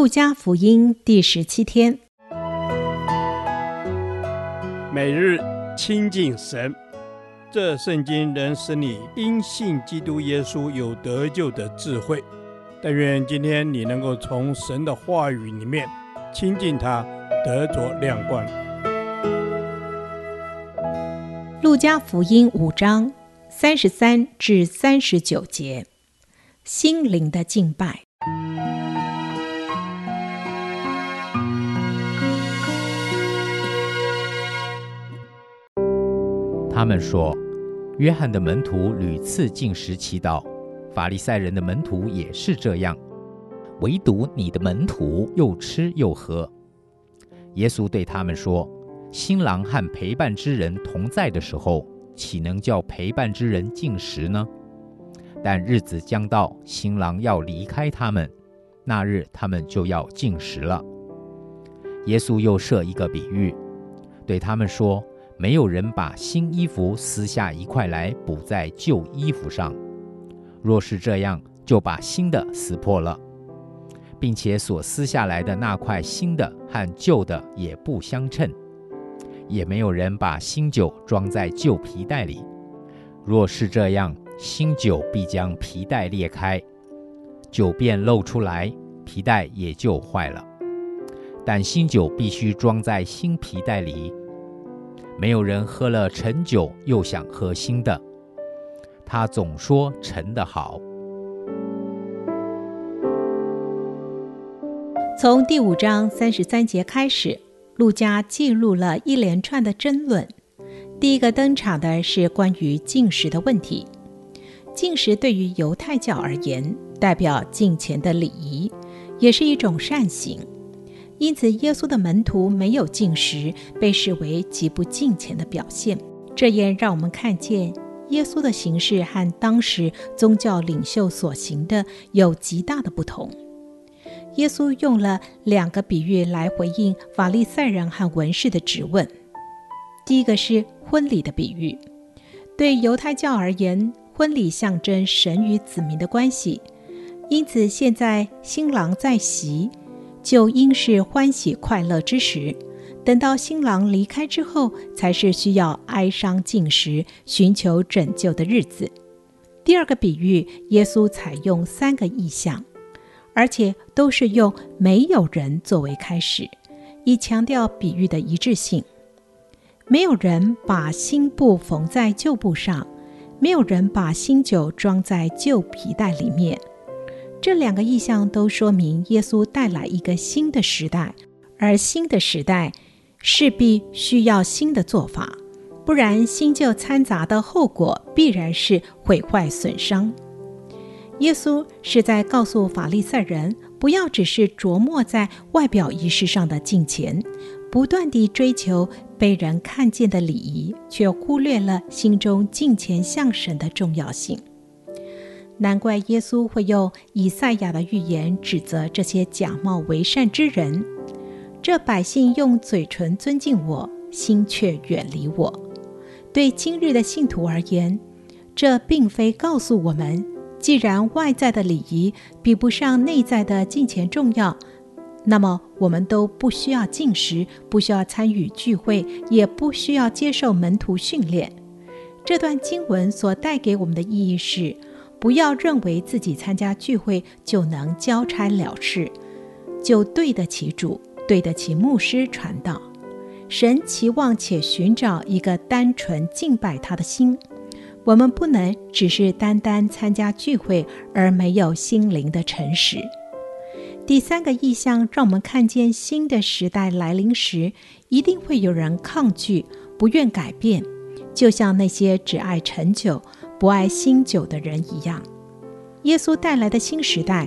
路加福音第十七天，每日亲近神，这圣经能使你因信基督耶稣有得救的智慧。但愿今天你能够从神的话语里面亲近他，得着亮光。路加福音五章三十三至三十九节，心灵的敬拜。他们说，约翰的门徒屡次进食祈祷，法利赛人的门徒也是这样，唯独你的门徒又吃又喝。耶稣对他们说：“新郎和陪伴之人同在的时候，岂能叫陪伴之人进食呢？但日子将到，新郎要离开他们，那日他们就要进食了。”耶稣又设一个比喻，对他们说。没有人把新衣服撕下一块来补在旧衣服上，若是这样，就把新的撕破了，并且所撕下来的那块新的和旧的也不相称。也没有人把新酒装在旧皮袋里，若是这样，新酒必将皮袋裂开，酒便漏出来，皮袋也就坏了。但新酒必须装在新皮袋里。没有人喝了陈酒又想喝新的，他总说陈的好。从第五章三十三节开始，路加记录了一连串的争论。第一个登场的是关于进食的问题。进食对于犹太教而言，代表敬虔的礼仪，也是一种善行。因此，耶稣的门徒没有进食，被视为极不敬虔的表现。这也让我们看见耶稣的行事和当时宗教领袖所行的有极大的不同。耶稣用了两个比喻来回应法利赛人和文士的质问。第一个是婚礼的比喻，对犹太教而言，婚礼象征神与子民的关系，因此现在新郎在席。就应是欢喜快乐之时，等到新郎离开之后，才是需要哀伤进食、寻求拯救的日子。第二个比喻，耶稣采用三个意象，而且都是用“没有人”作为开始，以强调比喻的一致性。没有人把新布缝在旧布上，没有人把新酒装在旧皮袋里面。这两个意象都说明耶稣带来一个新的时代，而新的时代势必需要新的做法，不然新旧掺杂的后果必然是毁坏损伤。耶稣是在告诉法利赛人，不要只是琢磨在外表仪式上的敬虔，不断地追求被人看见的礼仪，却忽略了心中敬虔向神的重要性。难怪耶稣会用以赛亚的预言指责这些假冒为善之人。这百姓用嘴唇尊敬我，心却远离我。对今日的信徒而言，这并非告诉我们，既然外在的礼仪比不上内在的敬虔重要，那么我们都不需要进食，不需要参与聚会，也不需要接受门徒训练。这段经文所带给我们的意义是。不要认为自己参加聚会就能交差了事，就对得起主，对得起牧师传道。神期望且寻找一个单纯敬拜他的心。我们不能只是单单参加聚会而没有心灵的诚实。第三个意象让我们看见新的时代来临时，一定会有人抗拒，不愿改变，就像那些只爱陈酒。不爱新酒的人一样，耶稣带来的新时代，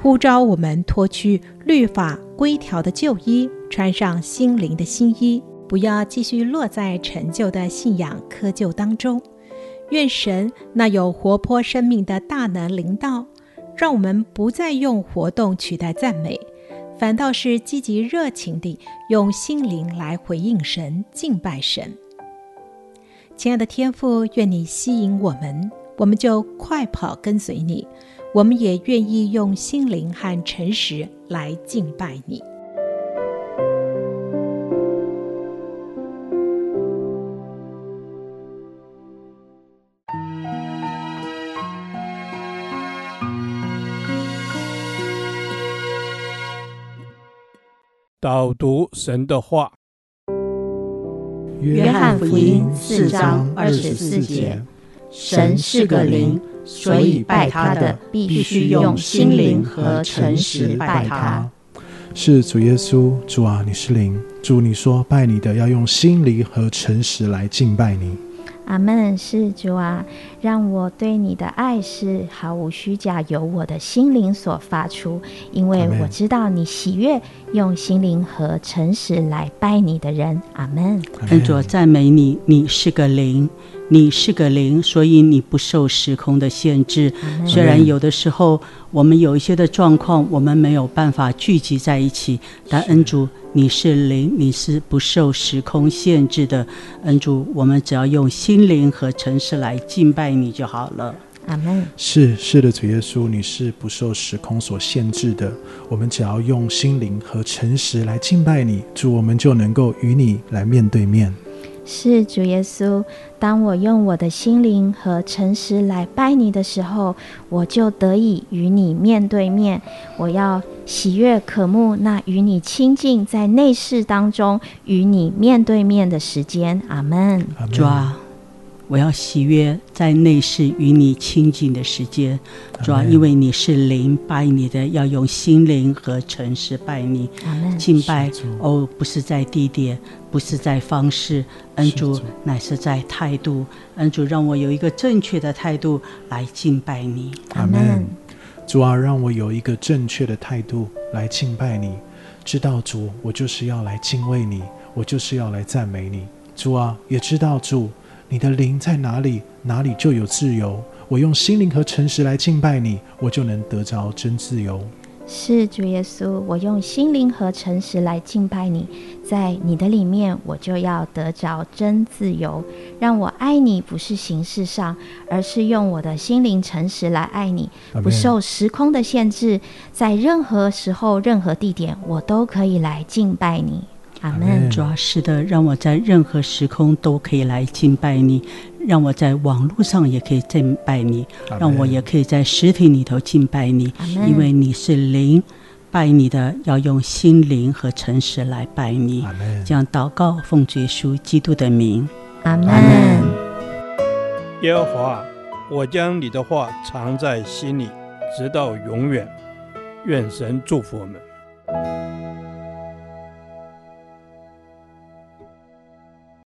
呼召我们脱去律法规条的旧衣，穿上心灵的新衣，不要继续落在陈旧的信仰窠臼当中。愿神那有活泼生命的大能临到，让我们不再用活动取代赞美，反倒是积极热情地用心灵来回应神、敬拜神。亲爱的天父，愿你吸引我们，我们就快跑跟随你。我们也愿意用心灵和诚实来敬拜你。导读神的话，《约翰福音》四章二十四节：神是个灵，所以拜他的必须用心灵和诚实拜他。是主耶稣，主啊，你是灵，主你说拜你的要用心灵和诚实来敬拜你。阿门，是主啊，让我对你的爱是毫无虚假，由我的心灵所发出，因为我知道你喜悦用心灵和诚实来拜你的人。阿门。恩主赞美你，你是个灵。你是个灵，所以你不受时空的限制。虽然有的时候我们有一些的状况，我们没有办法聚集在一起，但恩主，你是灵，你是不受时空限制的。恩主，我们只要用心灵和诚实来敬拜你就好了。阿门。是是的，主耶稣，你是不受时空所限制的。我们只要用心灵和诚实来敬拜你，主，我们就能够与你来面对面。是主耶稣，当我用我的心灵和诚实来拜你的时候，我就得以与你面对面。我要喜悦渴慕那与你亲近在内室当中与你面对面的时间。阿门。主啊。我要喜悦在内室与你亲近的时间，主要因为你是灵，拜你的要用心灵和诚实拜你。敬拜哦，不是在地点，不是在方式，恩主乃是在态度。恩主让我有一个正确的态度来敬拜你。阿门。主啊，让我有一个正确的态度来敬拜你。知道主，我就是要来敬畏你，我就是要来赞美你。主啊，也知道主。你的灵在哪里，哪里就有自由。我用心灵和诚实来敬拜你，我就能得着真自由。是主耶稣，我用心灵和诚实来敬拜你，在你的里面，我就要得着真自由。让我爱你，不是形式上，而是用我的心灵诚实来爱你，不受时空的限制，在任何时候、任何地点，我都可以来敬拜你。阿门。主啊，是的，让我在任何时空都可以来敬拜你，让我在网络上也可以敬拜你，让我也可以在实体里头敬拜你，因为你是灵，拜你的要用心灵和诚实来拜你。这样祷告，奉主耶稣基督的名。阿门。耶和华，我将你的话藏在心里，直到永远。愿神祝福我们。